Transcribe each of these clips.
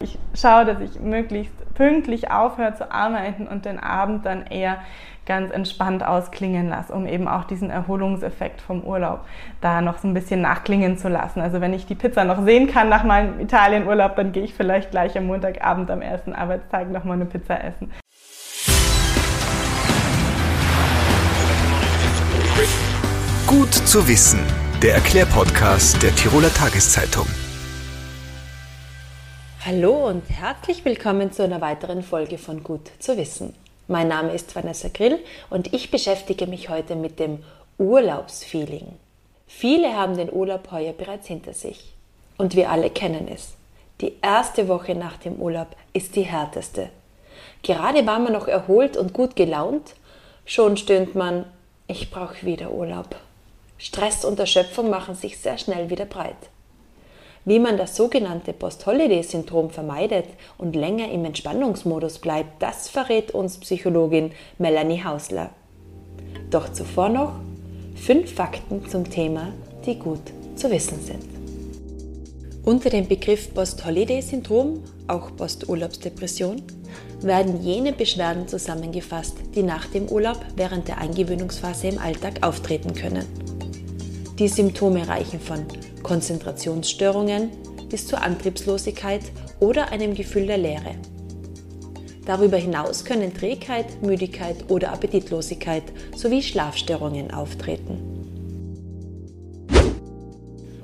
Ich schaue, dass ich möglichst pünktlich aufhöre zu arbeiten und den Abend dann eher ganz entspannt ausklingen lasse, um eben auch diesen Erholungseffekt vom Urlaub da noch so ein bisschen nachklingen zu lassen. Also wenn ich die Pizza noch sehen kann nach meinem Italienurlaub, dann gehe ich vielleicht gleich am Montagabend am ersten Arbeitstag noch mal eine Pizza essen. Gut zu wissen, der Erklärpodcast der Tiroler Tageszeitung. Hallo und herzlich willkommen zu einer weiteren Folge von Gut zu wissen. Mein Name ist Vanessa Grill und ich beschäftige mich heute mit dem Urlaubsfeeling. Viele haben den Urlaub heuer bereits hinter sich und wir alle kennen es. Die erste Woche nach dem Urlaub ist die härteste. Gerade war man noch erholt und gut gelaunt, schon stöhnt man, ich brauche wieder Urlaub. Stress und Erschöpfung machen sich sehr schnell wieder breit. Wie man das sogenannte Post-Holiday-Syndrom vermeidet und länger im Entspannungsmodus bleibt, das verrät uns Psychologin Melanie Hausler. Doch zuvor noch fünf Fakten zum Thema, die gut zu wissen sind. Unter dem Begriff Post-Holiday-Syndrom, auch Posturlaubsdepression, werden jene Beschwerden zusammengefasst, die nach dem Urlaub während der Eingewöhnungsphase im Alltag auftreten können. Die Symptome reichen von Konzentrationsstörungen bis zur Antriebslosigkeit oder einem Gefühl der Leere. Darüber hinaus können Trägheit, Müdigkeit oder Appetitlosigkeit sowie Schlafstörungen auftreten.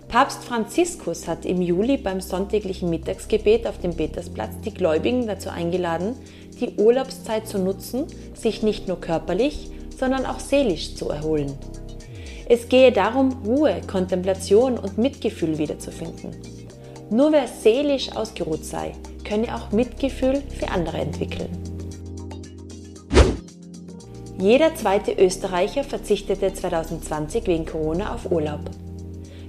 Papst Franziskus hat im Juli beim sonntäglichen Mittagsgebet auf dem Petersplatz die Gläubigen dazu eingeladen, die Urlaubszeit zu nutzen, sich nicht nur körperlich, sondern auch seelisch zu erholen. Es gehe darum, Ruhe, Kontemplation und Mitgefühl wiederzufinden. Nur wer seelisch ausgeruht sei, könne auch Mitgefühl für andere entwickeln. Jeder zweite Österreicher verzichtete 2020 wegen Corona auf Urlaub.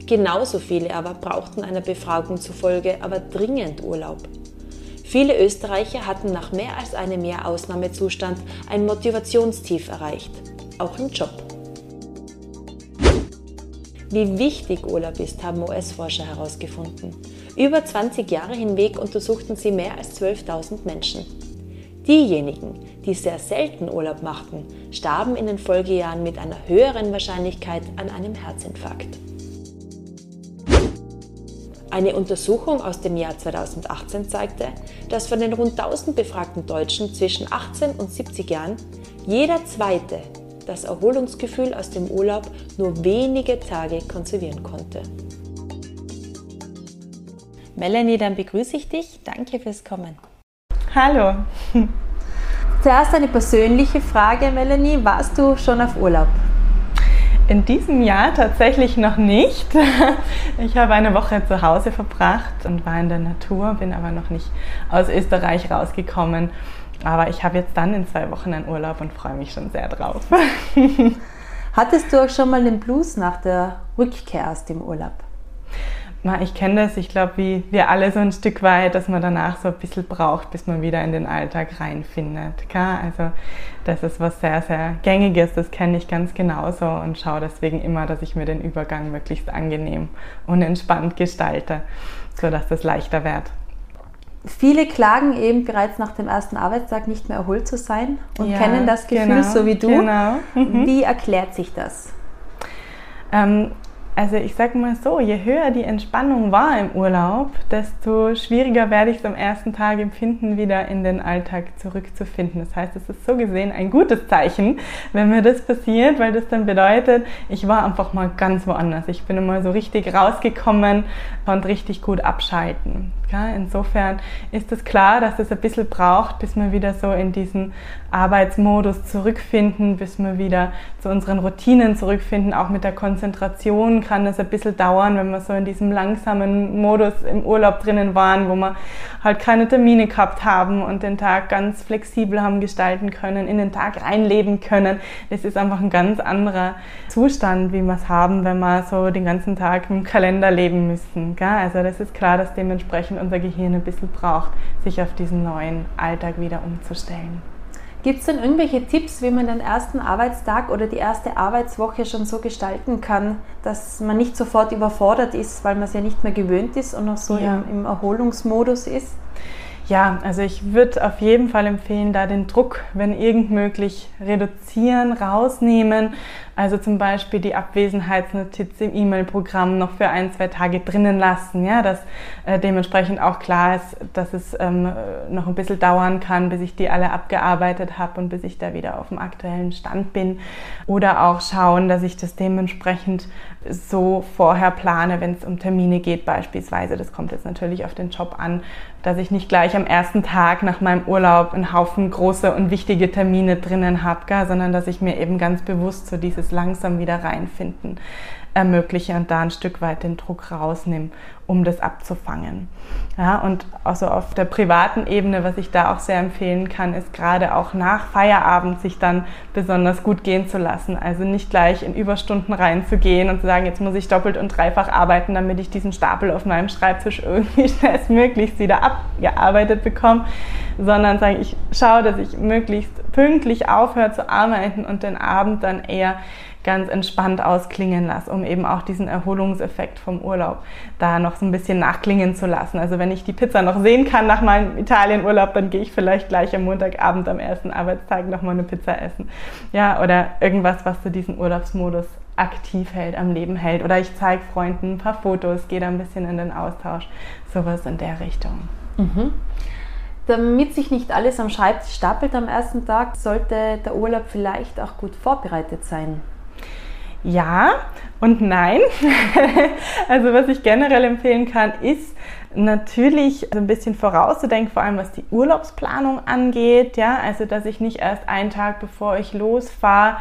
Genauso viele aber brauchten einer Befragung zufolge aber dringend Urlaub. Viele Österreicher hatten nach mehr als einem Jahr Ausnahmezustand ein Motivationstief erreicht, auch im Job. Wie wichtig Urlaub ist, haben US-Forscher herausgefunden. Über 20 Jahre hinweg untersuchten sie mehr als 12.000 Menschen. Diejenigen, die sehr selten Urlaub machten, starben in den Folgejahren mit einer höheren Wahrscheinlichkeit an einem Herzinfarkt. Eine Untersuchung aus dem Jahr 2018 zeigte, dass von den rund 1000 befragten Deutschen zwischen 18 und 70 Jahren jeder zweite das Erholungsgefühl aus dem Urlaub nur wenige Tage konservieren konnte. Melanie, dann begrüße ich dich. Danke fürs Kommen. Hallo. Zuerst eine persönliche Frage, Melanie. Warst du schon auf Urlaub? In diesem Jahr tatsächlich noch nicht. Ich habe eine Woche zu Hause verbracht und war in der Natur, bin aber noch nicht aus Österreich rausgekommen. Aber ich habe jetzt dann in zwei Wochen einen Urlaub und freue mich schon sehr drauf. Hattest du auch schon mal den Blues nach der Rückkehr aus dem Urlaub? ich kenne das, ich glaube, wie wir alle so ein Stück weit, dass man danach so ein bisschen braucht, bis man wieder in den Alltag reinfindet. Also das ist was sehr, sehr gängiges, das kenne ich ganz genauso und schaue deswegen immer, dass ich mir den Übergang möglichst angenehm und entspannt gestalte, sodass das leichter wird. Viele klagen eben bereits nach dem ersten Arbeitstag nicht mehr erholt zu sein und ja, kennen das Gefühl genau, so wie du. Genau. Mhm. Wie erklärt sich das? Ähm, also ich sage mal so, je höher die Entspannung war im Urlaub, desto schwieriger werde ich es am ersten Tag empfinden, wieder in den Alltag zurückzufinden. Das heißt, es ist so gesehen ein gutes Zeichen, wenn mir das passiert, weil das dann bedeutet, ich war einfach mal ganz woanders. Ich bin immer so richtig rausgekommen und richtig gut abschalten. Insofern ist es klar, dass es ein bisschen braucht, bis wir wieder so in diesen Arbeitsmodus zurückfinden, bis wir wieder zu unseren Routinen zurückfinden. Auch mit der Konzentration kann es ein bisschen dauern, wenn wir so in diesem langsamen Modus im Urlaub drinnen waren, wo wir halt keine Termine gehabt haben und den Tag ganz flexibel haben gestalten können, in den Tag reinleben können. Das ist einfach ein ganz anderer Zustand, wie wir es haben, wenn wir so den ganzen Tag im Kalender leben müssen. Also das ist klar, dass dementsprechend unser Gehirn ein bisschen braucht, sich auf diesen neuen Alltag wieder umzustellen. Gibt es denn irgendwelche Tipps, wie man den ersten Arbeitstag oder die erste Arbeitswoche schon so gestalten kann, dass man nicht sofort überfordert ist, weil man es ja nicht mehr gewöhnt ist und noch so ja. im, im Erholungsmodus ist? Ja, also ich würde auf jeden Fall empfehlen, da den Druck, wenn irgend möglich, reduzieren, rausnehmen. Also zum Beispiel die Abwesenheitsnotiz im E-Mail-Programm noch für ein, zwei Tage drinnen lassen, ja, dass äh, dementsprechend auch klar ist, dass es ähm, noch ein bisschen dauern kann, bis ich die alle abgearbeitet habe und bis ich da wieder auf dem aktuellen Stand bin. Oder auch schauen, dass ich das dementsprechend so vorher plane, wenn es um Termine geht beispielsweise. Das kommt jetzt natürlich auf den Job an, dass ich nicht gleich am ersten Tag nach meinem Urlaub einen Haufen große und wichtige Termine drinnen habe, sondern dass ich mir eben ganz bewusst so dieses langsam wieder reinfinden ermögliche und da ein Stück weit den Druck rausnehme, um das abzufangen. Ja, und also auf der privaten Ebene, was ich da auch sehr empfehlen kann, ist gerade auch nach Feierabend sich dann besonders gut gehen zu lassen. Also nicht gleich in Überstunden reinzugehen und zu sagen, jetzt muss ich doppelt und dreifach arbeiten, damit ich diesen Stapel auf meinem Schreibtisch irgendwie schnellstmöglichst wieder abgearbeitet bekomme, sondern sagen, ich schaue, dass ich möglichst pünktlich aufhöre zu arbeiten und den Abend dann eher ganz entspannt ausklingen lasse, um eben auch diesen Erholungseffekt vom Urlaub da noch so ein bisschen nachklingen zu lassen. Also wenn ich die Pizza noch sehen kann nach meinem Italienurlaub, dann gehe ich vielleicht gleich am Montagabend am ersten Arbeitstag noch mal eine Pizza essen. Ja, oder irgendwas, was so diesen Urlaubsmodus aktiv hält, am Leben hält. Oder ich zeige Freunden ein paar Fotos, gehe da ein bisschen in den Austausch. Sowas in der Richtung. Mhm. Damit sich nicht alles am Schreibtisch stapelt am ersten Tag, sollte der Urlaub vielleicht auch gut vorbereitet sein. Ja und nein. also was ich generell empfehlen kann, ist natürlich ein bisschen vorauszudenken, vor allem was die Urlaubsplanung angeht. Ja, also dass ich nicht erst einen Tag bevor ich losfahre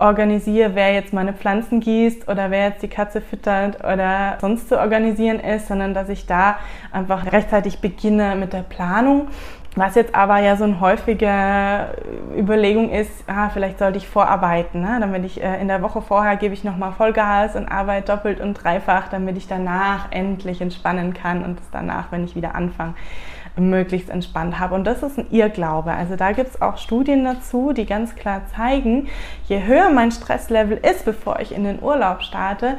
organisiere, wer jetzt meine Pflanzen gießt oder wer jetzt die Katze füttert oder sonst zu organisieren ist, sondern dass ich da einfach rechtzeitig beginne mit der Planung was jetzt aber ja so eine häufige Überlegung ist, ah, vielleicht sollte ich vorarbeiten, ne? damit ich äh, in der Woche vorher gebe ich nochmal Vollgas und arbeite doppelt und dreifach, damit ich danach endlich entspannen kann und es danach, wenn ich wieder anfange, möglichst entspannt habe. Und das ist ein Irrglaube. Also da gibt es auch Studien dazu, die ganz klar zeigen, je höher mein Stresslevel ist, bevor ich in den Urlaub starte,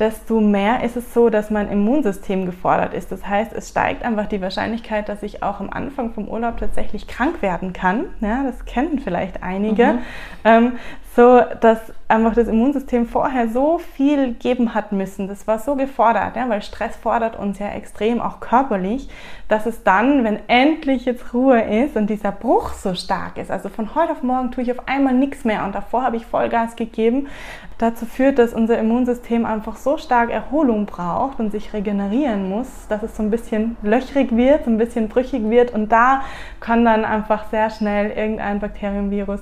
desto mehr ist es so, dass mein Immunsystem gefordert ist. Das heißt, es steigt einfach die Wahrscheinlichkeit, dass ich auch am Anfang vom Urlaub tatsächlich krank werden kann. Ja, das kennen vielleicht einige. Mhm. Ähm, so, dass einfach das Immunsystem vorher so viel geben hat müssen. Das war so gefordert, ja, weil Stress fordert uns ja extrem, auch körperlich, dass es dann, wenn endlich jetzt Ruhe ist und dieser Bruch so stark ist, also von heute auf morgen tue ich auf einmal nichts mehr und davor habe ich Vollgas gegeben, dazu führt, dass unser Immunsystem einfach so stark Erholung braucht und sich regenerieren muss, dass es so ein bisschen löchrig wird, so ein bisschen brüchig wird und da kann dann einfach sehr schnell irgendein Bakterienvirus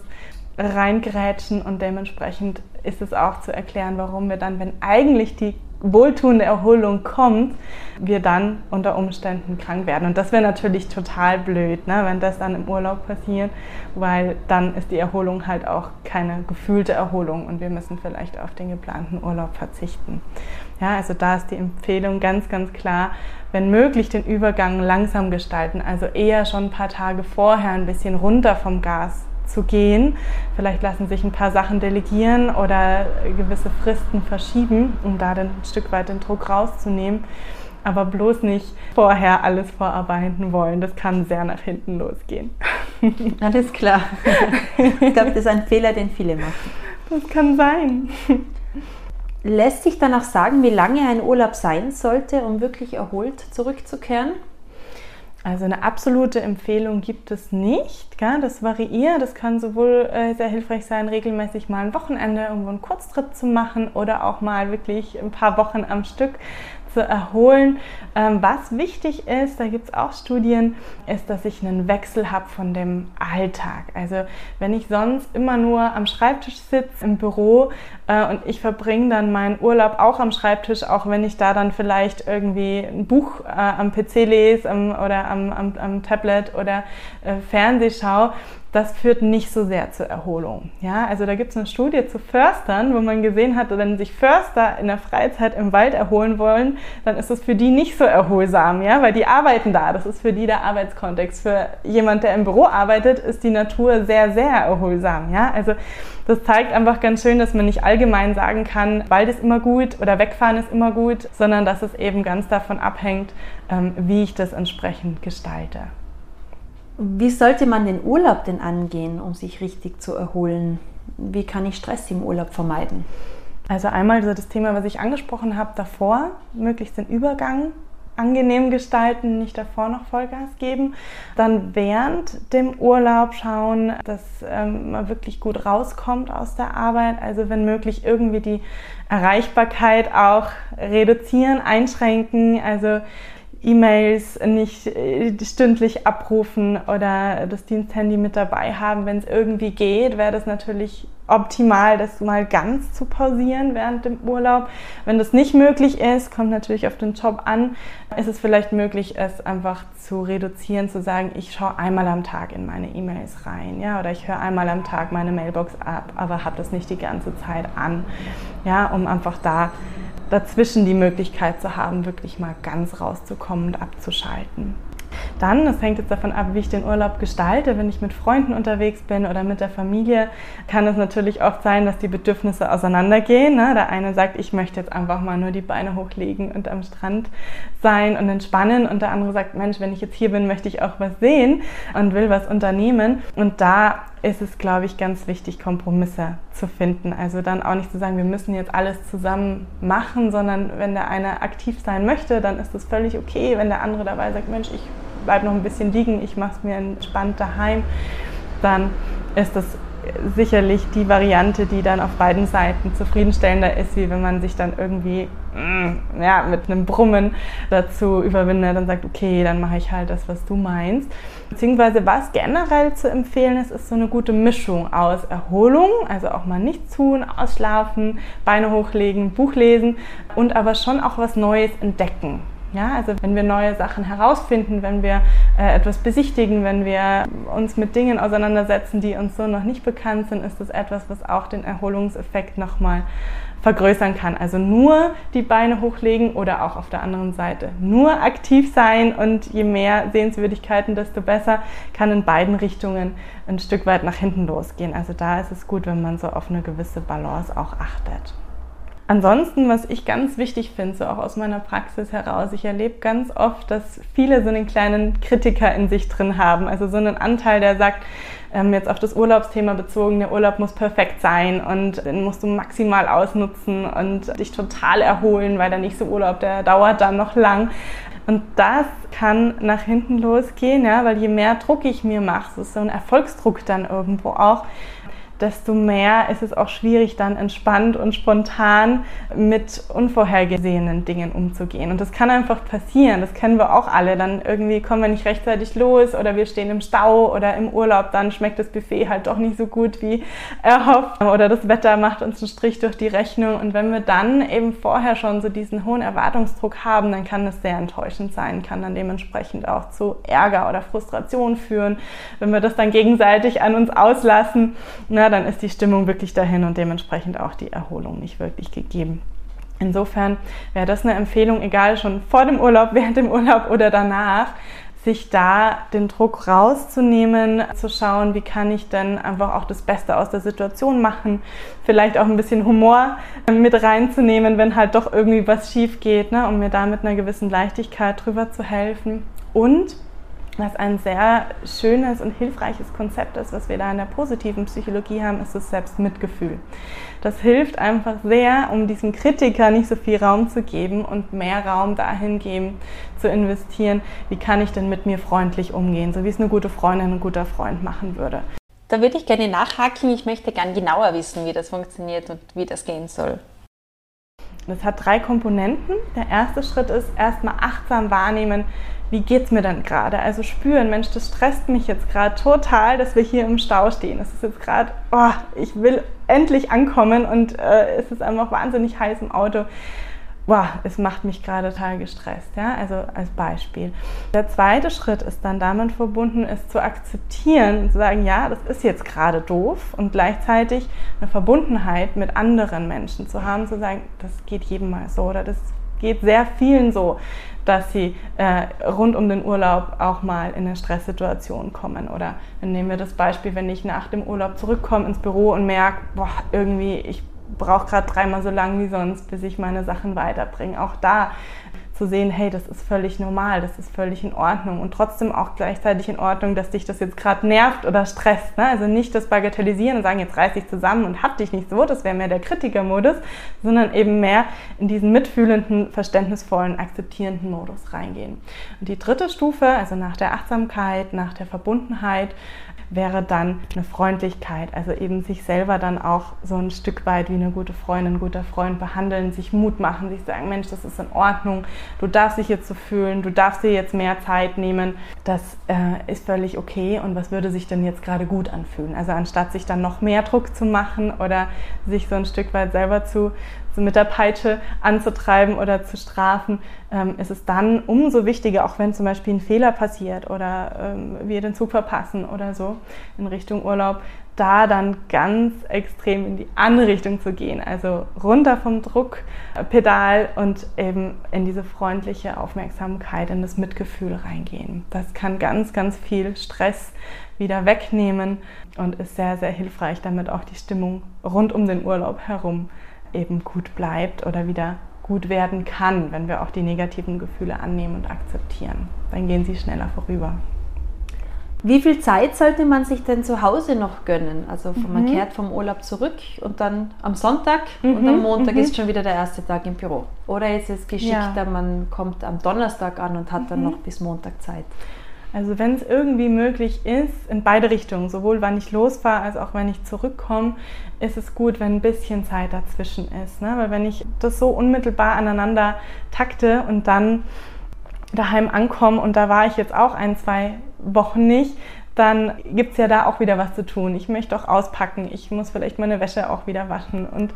reingrätschen und dementsprechend ist es auch zu erklären, warum wir dann, wenn eigentlich die wohltuende Erholung kommt, wir dann unter Umständen krank werden. Und das wäre natürlich total blöd, ne, wenn das dann im Urlaub passiert, weil dann ist die Erholung halt auch keine gefühlte Erholung und wir müssen vielleicht auf den geplanten Urlaub verzichten. Ja, also da ist die Empfehlung ganz, ganz klar, wenn möglich den Übergang langsam gestalten, also eher schon ein paar Tage vorher ein bisschen runter vom Gas zu gehen. Vielleicht lassen sich ein paar Sachen delegieren oder gewisse Fristen verschieben, um da dann ein Stück weit den Druck rauszunehmen. Aber bloß nicht vorher alles vorarbeiten wollen. Das kann sehr nach hinten losgehen. Alles klar. Ich glaube, das ist ein Fehler, den viele machen. Das kann sein. Lässt sich dann auch sagen, wie lange ein Urlaub sein sollte, um wirklich erholt zurückzukehren? Also eine absolute Empfehlung gibt es nicht. Gell? Das variiert. Das kann sowohl äh, sehr hilfreich sein, regelmäßig mal ein Wochenende irgendwo einen Kurztrip zu machen oder auch mal wirklich ein paar Wochen am Stück zu erholen. Ähm, was wichtig ist, da gibt es auch Studien, ist, dass ich einen Wechsel habe von dem Alltag. Also wenn ich sonst immer nur am Schreibtisch sitze im Büro äh, und ich verbringe dann meinen Urlaub auch am Schreibtisch, auch wenn ich da dann vielleicht irgendwie ein Buch äh, am PC lese ähm, oder am, am, am, Tablet oder äh, Fernseh schaue, das führt nicht so sehr zur Erholung. Ja, also da gibt es eine Studie zu Förstern, wo man gesehen hat, wenn sich Förster in der Freizeit im Wald erholen wollen, dann ist es für die nicht so erholsam, ja, weil die arbeiten da. Das ist für die der Arbeitskontext. Für jemand, der im Büro arbeitet, ist die Natur sehr, sehr erholsam, ja. Also das zeigt einfach ganz schön, dass man nicht allgemein sagen kann, Wald ist immer gut oder wegfahren ist immer gut, sondern dass es eben ganz davon abhängt, ähm, wie ich das entsprechend gestalte. Wie sollte man den Urlaub denn angehen, um sich richtig zu erholen? Wie kann ich Stress im Urlaub vermeiden? Also einmal so das Thema, was ich angesprochen habe davor, möglichst den Übergang angenehm gestalten, nicht davor noch Vollgas geben. Dann während dem Urlaub schauen, dass ähm, man wirklich gut rauskommt aus der Arbeit. Also wenn möglich irgendwie die Erreichbarkeit auch reduzieren, einschränken. Also E-Mails nicht äh, stündlich abrufen oder das Diensthandy mit dabei haben. Wenn es irgendwie geht, wäre das natürlich optimal, das mal ganz zu pausieren während dem Urlaub. Wenn das nicht möglich ist, kommt natürlich auf den Job an, ist es vielleicht möglich, es einfach zu reduzieren, zu sagen, ich schaue einmal am Tag in meine E-Mails rein, ja, oder ich höre einmal am Tag meine Mailbox ab, aber habe das nicht die ganze Zeit an, ja, um einfach da dazwischen die Möglichkeit zu haben, wirklich mal ganz rauszukommen und abzuschalten. Dann, das hängt jetzt davon ab, wie ich den Urlaub gestalte. Wenn ich mit Freunden unterwegs bin oder mit der Familie, kann es natürlich oft sein, dass die Bedürfnisse auseinandergehen. Ne? Der eine sagt, ich möchte jetzt einfach mal nur die Beine hochlegen und am Strand sein und entspannen. Und der andere sagt, Mensch, wenn ich jetzt hier bin, möchte ich auch was sehen und will was unternehmen. Und da ist es, glaube ich, ganz wichtig, Kompromisse zu finden. Also dann auch nicht zu sagen, wir müssen jetzt alles zusammen machen, sondern wenn der eine aktiv sein möchte, dann ist das völlig okay. Wenn der andere dabei sagt, Mensch, ich bleibe noch ein bisschen liegen, ich mache es mir entspannt daheim, dann ist das sicherlich die Variante, die dann auf beiden Seiten zufriedenstellender ist, wie wenn man sich dann irgendwie mm, ja, mit einem Brummen dazu überwindet und sagt, okay, dann mache ich halt das, was du meinst. Beziehungsweise was generell zu empfehlen ist, ist so eine gute Mischung aus Erholung, also auch mal nichts tun, ausschlafen, Beine hochlegen, Buch lesen und aber schon auch was Neues entdecken. Ja, also wenn wir neue Sachen herausfinden, wenn wir äh, etwas besichtigen, wenn wir uns mit Dingen auseinandersetzen, die uns so noch nicht bekannt sind, ist das etwas, was auch den Erholungseffekt nochmal vergrößern kann. Also nur die Beine hochlegen oder auch auf der anderen Seite nur aktiv sein und je mehr Sehenswürdigkeiten, desto besser kann in beiden Richtungen ein Stück weit nach hinten losgehen. Also da ist es gut, wenn man so auf eine gewisse Balance auch achtet. Ansonsten, was ich ganz wichtig finde, so auch aus meiner Praxis heraus, ich erlebe ganz oft, dass viele so einen kleinen Kritiker in sich drin haben. Also so einen Anteil, der sagt, ähm, jetzt auf das Urlaubsthema bezogen, der Urlaub muss perfekt sein und den musst du maximal ausnutzen und dich total erholen, weil der nächste Urlaub, der dauert dann noch lang. Und das kann nach hinten losgehen, ja, weil je mehr Druck ich mir mache, so so ein Erfolgsdruck dann irgendwo auch, desto mehr ist es auch schwierig, dann entspannt und spontan mit unvorhergesehenen Dingen umzugehen. Und das kann einfach passieren, das kennen wir auch alle. Dann irgendwie kommen wir nicht rechtzeitig los oder wir stehen im Stau oder im Urlaub, dann schmeckt das Buffet halt doch nicht so gut wie erhofft oder das Wetter macht uns einen Strich durch die Rechnung. Und wenn wir dann eben vorher schon so diesen hohen Erwartungsdruck haben, dann kann das sehr enttäuschend sein, kann dann dementsprechend auch zu Ärger oder Frustration führen. Wenn wir das dann gegenseitig an uns auslassen, na, dann ist die Stimmung wirklich dahin und dementsprechend auch die Erholung nicht wirklich gegeben. Insofern wäre das eine Empfehlung, egal schon vor dem Urlaub, während dem Urlaub oder danach, sich da den Druck rauszunehmen, zu schauen, wie kann ich denn einfach auch das Beste aus der Situation machen, vielleicht auch ein bisschen Humor mit reinzunehmen, wenn halt doch irgendwie was schief geht, ne, um mir da mit einer gewissen Leichtigkeit drüber zu helfen. Und was ein sehr schönes und hilfreiches Konzept ist, was wir da in der positiven Psychologie haben, ist das Selbstmitgefühl. Das hilft einfach sehr, um diesem Kritiker nicht so viel Raum zu geben und mehr Raum dahin geben, zu investieren, wie kann ich denn mit mir freundlich umgehen, so wie es eine gute Freundin, ein guter Freund machen würde. Da würde ich gerne nachhaken. Ich möchte gern genauer wissen, wie das funktioniert und wie das gehen soll. Das hat drei Komponenten. Der erste Schritt ist erstmal achtsam wahrnehmen, wie geht es mir dann gerade? Also spüren, Mensch, das stresst mich jetzt gerade total, dass wir hier im Stau stehen. Es ist jetzt gerade, oh, ich will endlich ankommen und äh, es ist einfach wahnsinnig heiß im Auto. Boah, es macht mich gerade total gestresst, ja, also als Beispiel. Der zweite Schritt ist dann damit verbunden, es zu akzeptieren und zu sagen, ja, das ist jetzt gerade doof und gleichzeitig eine Verbundenheit mit anderen Menschen zu haben, zu sagen, das geht jedem mal so oder das geht sehr vielen so, dass sie äh, rund um den Urlaub auch mal in eine Stresssituation kommen. Oder nehmen wir das Beispiel, wenn ich nach dem Urlaub zurückkomme ins Büro und merke, boah, irgendwie, ich brauche gerade dreimal so lang wie sonst, bis ich meine Sachen weiterbringe. Auch da zu sehen, hey, das ist völlig normal, das ist völlig in Ordnung und trotzdem auch gleichzeitig in Ordnung, dass dich das jetzt gerade nervt oder stresst. Ne? Also nicht das Bagatellisieren und sagen, jetzt reiß dich zusammen und hab dich nicht so, das wäre mehr der Kritikermodus, sondern eben mehr in diesen mitfühlenden, verständnisvollen, akzeptierenden Modus reingehen. Und die dritte Stufe, also nach der Achtsamkeit, nach der Verbundenheit, wäre dann eine Freundlichkeit, also eben sich selber dann auch so ein Stück weit wie eine gute Freundin, guter Freund behandeln, sich Mut machen, sich sagen, Mensch, das ist in Ordnung, du darfst dich jetzt so fühlen, du darfst dir jetzt mehr Zeit nehmen, das äh, ist völlig okay. Und was würde sich denn jetzt gerade gut anfühlen? Also anstatt sich dann noch mehr Druck zu machen oder sich so ein Stück weit selber zu, so mit der Peitsche anzutreiben oder zu strafen, ähm, ist es dann umso wichtiger, auch wenn zum Beispiel ein Fehler passiert oder ähm, wir den Zug verpassen oder so in Richtung Urlaub, da dann ganz extrem in die andere Richtung zu gehen. Also runter vom Druckpedal und eben in diese freundliche Aufmerksamkeit, in das Mitgefühl reingehen. Das kann ganz, ganz viel Stress wieder wegnehmen und ist sehr, sehr hilfreich, damit auch die Stimmung rund um den Urlaub herum eben gut bleibt oder wieder gut werden kann, wenn wir auch die negativen Gefühle annehmen und akzeptieren. Dann gehen sie schneller vorüber. Wie viel Zeit sollte man sich denn zu Hause noch gönnen? Also mhm. man kehrt vom Urlaub zurück und dann am Sonntag mhm. und am Montag mhm. ist schon wieder der erste Tag im Büro. Oder ist es geschickter, ja. man kommt am Donnerstag an und hat dann mhm. noch bis Montag Zeit? Also wenn es irgendwie möglich ist, in beide Richtungen, sowohl wann ich losfahre als auch wenn ich zurückkomme, ist es gut, wenn ein bisschen Zeit dazwischen ist. Ne? Weil wenn ich das so unmittelbar aneinander takte und dann daheim ankomme und da war ich jetzt auch ein, zwei Wochen nicht, dann gibt es ja da auch wieder was zu tun. Ich möchte auch auspacken, ich muss vielleicht meine Wäsche auch wieder waschen und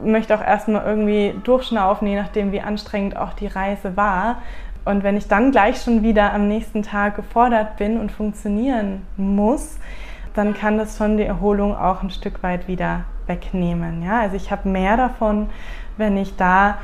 möchte auch erstmal irgendwie durchschnaufen, je nachdem, wie anstrengend auch die Reise war. Und wenn ich dann gleich schon wieder am nächsten Tag gefordert bin und funktionieren muss, dann kann das schon die Erholung auch ein Stück weit wieder wegnehmen. Ja? Also ich habe mehr davon, wenn ich da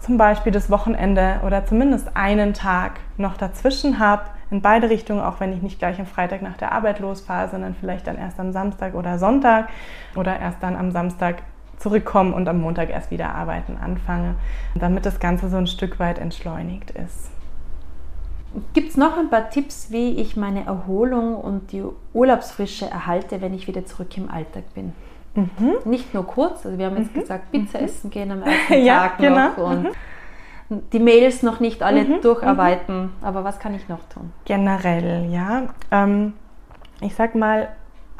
zum Beispiel das Wochenende oder zumindest einen Tag noch dazwischen habe, in beide Richtungen, auch wenn ich nicht gleich am Freitag nach der Arbeit losfahre, sondern vielleicht dann erst am Samstag oder Sonntag oder erst dann am Samstag zurückkomme und am Montag erst wieder arbeiten anfange, damit das Ganze so ein Stück weit entschleunigt ist. Gibt es noch ein paar Tipps, wie ich meine Erholung und die Urlaubsfrische erhalte, wenn ich wieder zurück im Alltag bin? Mhm. Nicht nur kurz, also wir haben jetzt mhm. gesagt, Pizza mhm. essen gehen am ersten ja, Tag genau. noch und mhm. die Mails noch nicht alle mhm. durcharbeiten. Mhm. Aber was kann ich noch tun? Generell, ja. Ähm, ich sag mal,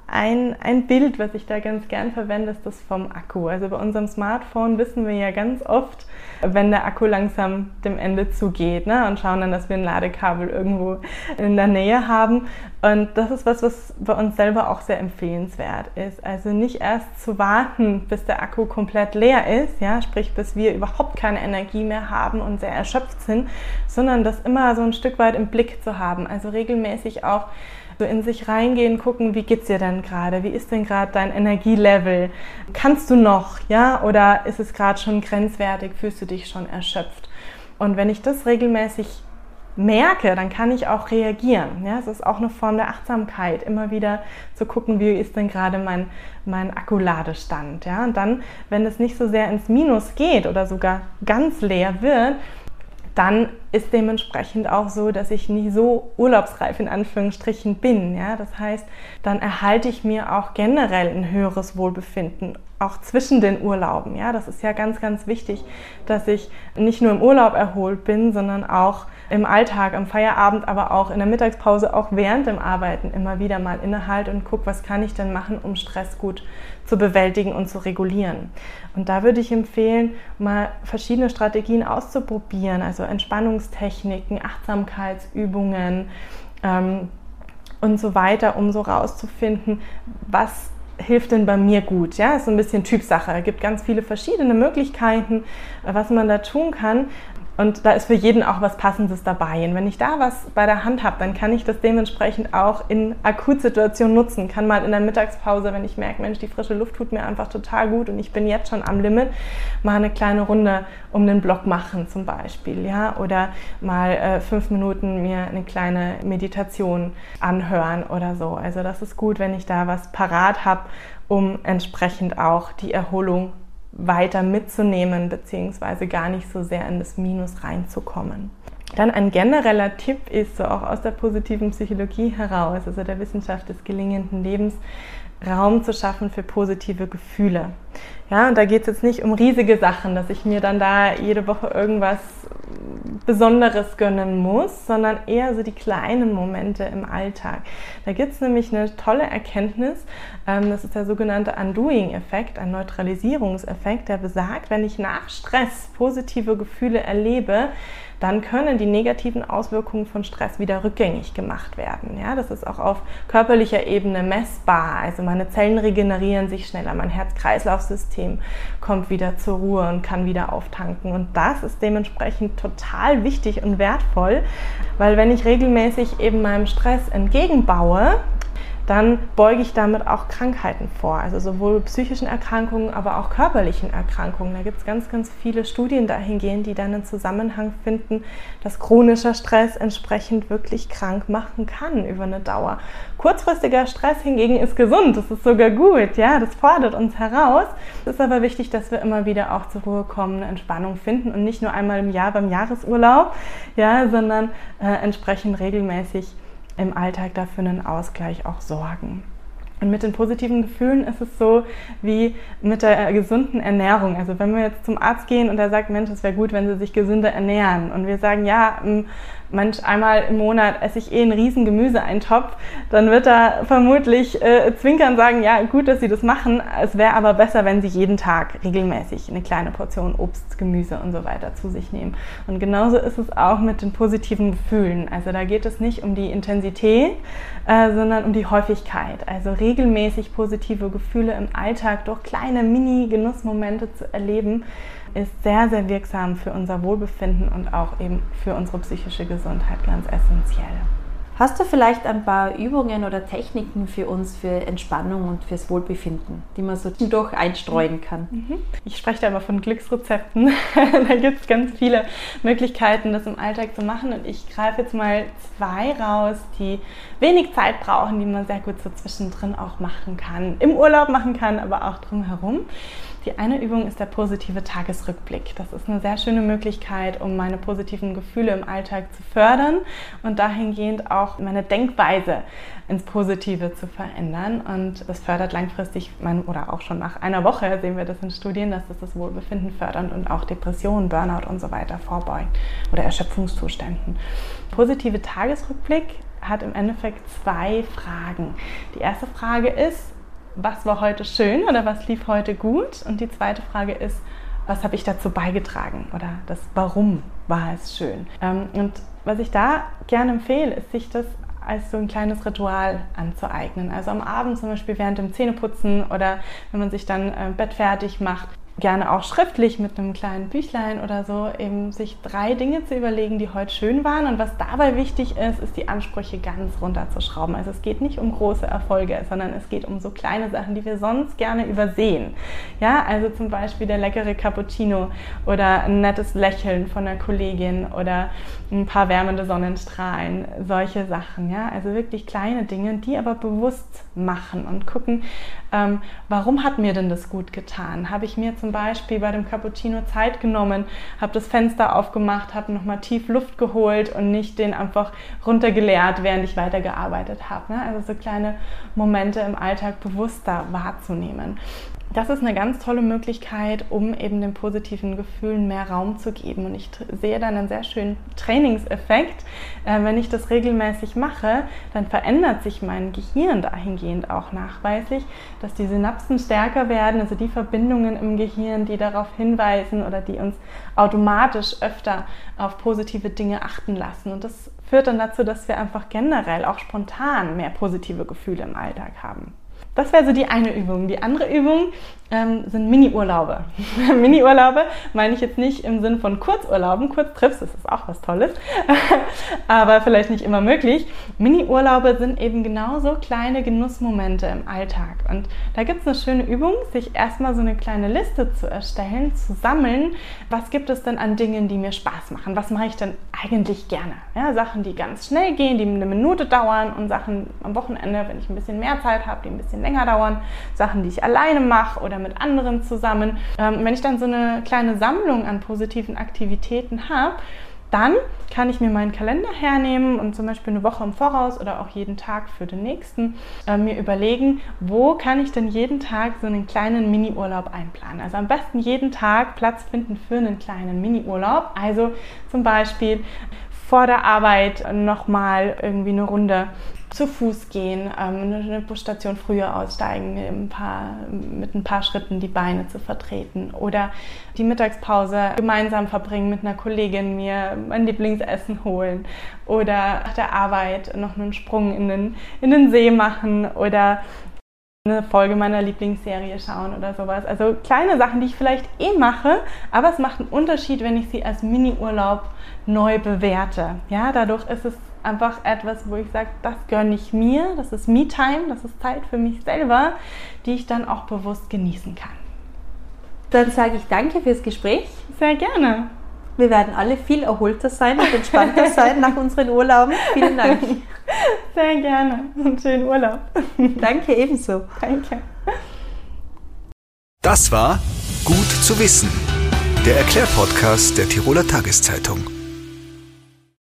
ein, ein Bild, was ich da ganz gern verwende, ist das vom Akku. Also bei unserem Smartphone wissen wir ja ganz oft, wenn der Akku langsam dem Ende zugeht ne? und schauen dann, dass wir ein Ladekabel irgendwo in der Nähe haben. Und das ist was, was bei uns selber auch sehr empfehlenswert ist. Also nicht erst zu warten, bis der Akku komplett leer ist, ja, sprich bis wir überhaupt keine Energie mehr haben und sehr erschöpft sind, sondern das immer so ein Stück weit im Blick zu haben. Also regelmäßig auch so in sich reingehen, gucken, wie geht's dir denn gerade? Wie ist denn gerade dein Energielevel? Kannst du noch, ja? Oder ist es gerade schon grenzwertig? Fühlst du dich schon erschöpft? Und wenn ich das regelmäßig merke, dann kann ich auch reagieren. Ja, es ist auch eine Form der Achtsamkeit, immer wieder zu gucken, wie ist denn gerade mein, mein Akkuladestand. Ja, und dann, wenn es nicht so sehr ins Minus geht oder sogar ganz leer wird, dann ist dementsprechend auch so, dass ich nie so urlaubsreif in Anführungsstrichen bin. Ja? Das heißt, dann erhalte ich mir auch generell ein höheres Wohlbefinden, auch zwischen den Urlauben. Ja? Das ist ja ganz, ganz wichtig, dass ich nicht nur im Urlaub erholt bin, sondern auch im Alltag, am Feierabend, aber auch in der Mittagspause, auch während dem Arbeiten immer wieder mal innehalte und gucke, was kann ich denn machen, um Stress gut zu bewältigen und zu regulieren. Und da würde ich empfehlen, mal verschiedene Strategien auszuprobieren, also Entspannungstechniken, Achtsamkeitsübungen ähm, und so weiter, um so rauszufinden, was hilft denn bei mir gut? Ja, ist so ein bisschen Typsache. Es gibt ganz viele verschiedene Möglichkeiten, was man da tun kann. Und da ist für jeden auch was Passendes dabei. Und wenn ich da was bei der Hand habe, dann kann ich das dementsprechend auch in Akutsituationen nutzen. Kann mal in der Mittagspause, wenn ich merke, Mensch, die frische Luft tut mir einfach total gut und ich bin jetzt schon am Limit, mal eine kleine Runde um den Block machen zum Beispiel. Ja? Oder mal äh, fünf Minuten mir eine kleine Meditation anhören oder so. Also das ist gut, wenn ich da was parat habe, um entsprechend auch die Erholung weiter mitzunehmen, beziehungsweise gar nicht so sehr in das Minus reinzukommen. Dann ein genereller Tipp ist so auch aus der positiven Psychologie heraus, also der Wissenschaft des gelingenden Lebens, Raum zu schaffen für positive Gefühle. Ja, und da geht es jetzt nicht um riesige Sachen, dass ich mir dann da jede Woche irgendwas Besonderes gönnen muss, sondern eher so die kleinen Momente im Alltag. Da gibt es nämlich eine tolle Erkenntnis, ähm, das ist der sogenannte Undoing-Effekt, ein Neutralisierungseffekt, der besagt, wenn ich nach Stress positive Gefühle erlebe, dann können die negativen Auswirkungen von Stress wieder rückgängig gemacht werden. Ja, das ist auch auf körperlicher Ebene messbar. Also meine Zellen regenerieren sich schneller, mein Herz-Kreislauf-System kommt wieder zur Ruhe und kann wieder auftanken. Und das ist dementsprechend total wichtig und wertvoll, weil wenn ich regelmäßig eben meinem Stress entgegenbaue, dann beuge ich damit auch Krankheiten vor. Also sowohl psychischen Erkrankungen, aber auch körperlichen Erkrankungen. Da gibt es ganz, ganz viele Studien dahingehend, die dann einen Zusammenhang finden, dass chronischer Stress entsprechend wirklich krank machen kann über eine Dauer. Kurzfristiger Stress hingegen ist gesund, das ist sogar gut, ja, das fordert uns heraus. Es ist aber wichtig, dass wir immer wieder auch zur Ruhe kommen, eine Entspannung finden und nicht nur einmal im Jahr beim Jahresurlaub, ja, sondern äh, entsprechend regelmäßig im Alltag dafür einen Ausgleich auch sorgen. Und mit den positiven Gefühlen ist es so wie mit der gesunden Ernährung. Also wenn wir jetzt zum Arzt gehen und er sagt, Mensch, es wäre gut, wenn Sie sich gesünder ernähren. Und wir sagen, ja, manch einmal im Monat esse ich eh einen riesen Gemüseeintopf, dann wird er vermutlich äh, zwinkern sagen, ja, gut, dass Sie das machen. Es wäre aber besser, wenn Sie jeden Tag regelmäßig eine kleine Portion Obst, Gemüse und so weiter zu sich nehmen. Und genauso ist es auch mit den positiven Gefühlen. Also da geht es nicht um die Intensität, äh, sondern um die Häufigkeit. Also regelmäßig positive Gefühle im Alltag durch kleine Mini-Genussmomente zu erleben, ist sehr, sehr wirksam für unser Wohlbefinden und auch eben für unsere psychische Gesundheit ganz essentiell. Hast du vielleicht ein paar Übungen oder Techniken für uns für Entspannung und fürs Wohlbefinden, die man so durch einstreuen kann? Mhm. Ich spreche da immer von Glücksrezepten. da gibt es ganz viele Möglichkeiten, das im Alltag zu machen. Und ich greife jetzt mal zwei raus, die wenig Zeit brauchen, die man sehr gut so zwischendrin auch machen kann. Im Urlaub machen kann, aber auch drumherum. Die eine Übung ist der positive Tagesrückblick. Das ist eine sehr schöne Möglichkeit, um meine positiven Gefühle im Alltag zu fördern und dahingehend auch meine Denkweise ins Positive zu verändern. Und das fördert langfristig, mein, oder auch schon nach einer Woche sehen wir das in Studien, dass das das Wohlbefinden fördert und auch Depressionen, Burnout und so weiter vorbeugt oder Erschöpfungszuständen. Positive Tagesrückblick hat im Endeffekt zwei Fragen. Die erste Frage ist, was war heute schön oder was lief heute gut? Und die zweite Frage ist, was habe ich dazu beigetragen oder das Warum war es schön? Ähm, und was ich da gerne empfehle, ist, sich das als so ein kleines Ritual anzueignen. Also am Abend zum Beispiel während dem Zähneputzen oder wenn man sich dann äh, Bett fertig macht, gerne auch schriftlich mit einem kleinen Büchlein oder so, eben sich drei Dinge zu überlegen, die heute schön waren. Und was dabei wichtig ist, ist die Ansprüche ganz runterzuschrauben. Also es geht nicht um große Erfolge, sondern es geht um so kleine Sachen, die wir sonst gerne übersehen. Ja, also zum Beispiel der leckere Cappuccino oder ein nettes Lächeln von einer Kollegin oder ein paar wärmende Sonnenstrahlen, solche Sachen. Ja, also wirklich kleine Dinge, die aber bewusst machen und gucken, ähm, warum hat mir denn das gut getan? Habe ich mir zum Beispiel bei dem Cappuccino Zeit genommen, habe das Fenster aufgemacht, habe nochmal tief Luft geholt und nicht den einfach runtergeleert, während ich weitergearbeitet habe. Ne? Also so kleine Momente im Alltag bewusster wahrzunehmen das ist eine ganz tolle Möglichkeit, um eben den positiven Gefühlen mehr Raum zu geben. Und ich sehe dann einen sehr schönen Trainingseffekt. Äh, wenn ich das regelmäßig mache, dann verändert sich mein Gehirn dahingehend auch nachweislich, dass die Synapsen stärker werden, also die Verbindungen im Gehirn, die darauf hinweisen oder die uns automatisch öfter auf positive Dinge achten lassen. Und das führt dann dazu, dass wir einfach generell auch spontan mehr positive Gefühle im Alltag haben. Das wäre so die eine Übung. Die andere Übung ähm, sind Mini-Urlaube. Mini-Urlaube meine ich jetzt nicht im Sinn von Kurzurlauben, Kurztrips, das ist auch was Tolles, aber vielleicht nicht immer möglich. Mini-Urlaube sind eben genauso kleine Genussmomente im Alltag. Und da gibt es eine schöne Übung, sich erstmal so eine kleine Liste zu erstellen, zu sammeln, was gibt es denn an Dingen, die mir Spaß machen? Was mache ich denn eigentlich gerne? Ja, Sachen, die ganz schnell gehen, die eine Minute dauern und Sachen am Wochenende, wenn ich ein bisschen mehr Zeit habe, die ein bisschen länger dauern, Sachen, die ich alleine mache oder mit anderen zusammen. Ähm, wenn ich dann so eine kleine Sammlung an positiven Aktivitäten habe, dann kann ich mir meinen Kalender hernehmen und zum Beispiel eine Woche im Voraus oder auch jeden Tag für den nächsten äh, mir überlegen, wo kann ich denn jeden Tag so einen kleinen Mini-Urlaub einplanen. Also am besten jeden Tag Platz finden für einen kleinen Mini-Urlaub. Also zum Beispiel vor der Arbeit nochmal irgendwie eine Runde zu Fuß gehen, ähm, eine Busstation früher aussteigen, ein paar, mit ein paar Schritten die Beine zu vertreten oder die Mittagspause gemeinsam verbringen mit einer Kollegin, mir mein Lieblingsessen holen oder nach der Arbeit noch einen Sprung in den, in den See machen oder eine Folge meiner Lieblingsserie schauen oder sowas. Also kleine Sachen, die ich vielleicht eh mache, aber es macht einen Unterschied, wenn ich sie als Mini-Urlaub neu bewerte. Ja, dadurch ist es einfach etwas, wo ich sage, das gönne ich mir, das ist Me-Time, das ist Zeit für mich selber, die ich dann auch bewusst genießen kann. Dann sage ich danke fürs Gespräch. Sehr gerne. Wir werden alle viel erholter sein und entspannter sein nach unseren Urlauben. Vielen Dank. Sehr gerne und schönen Urlaub. Danke ebenso. Danke. Das war Gut zu wissen, der Erklärpodcast der Tiroler Tageszeitung.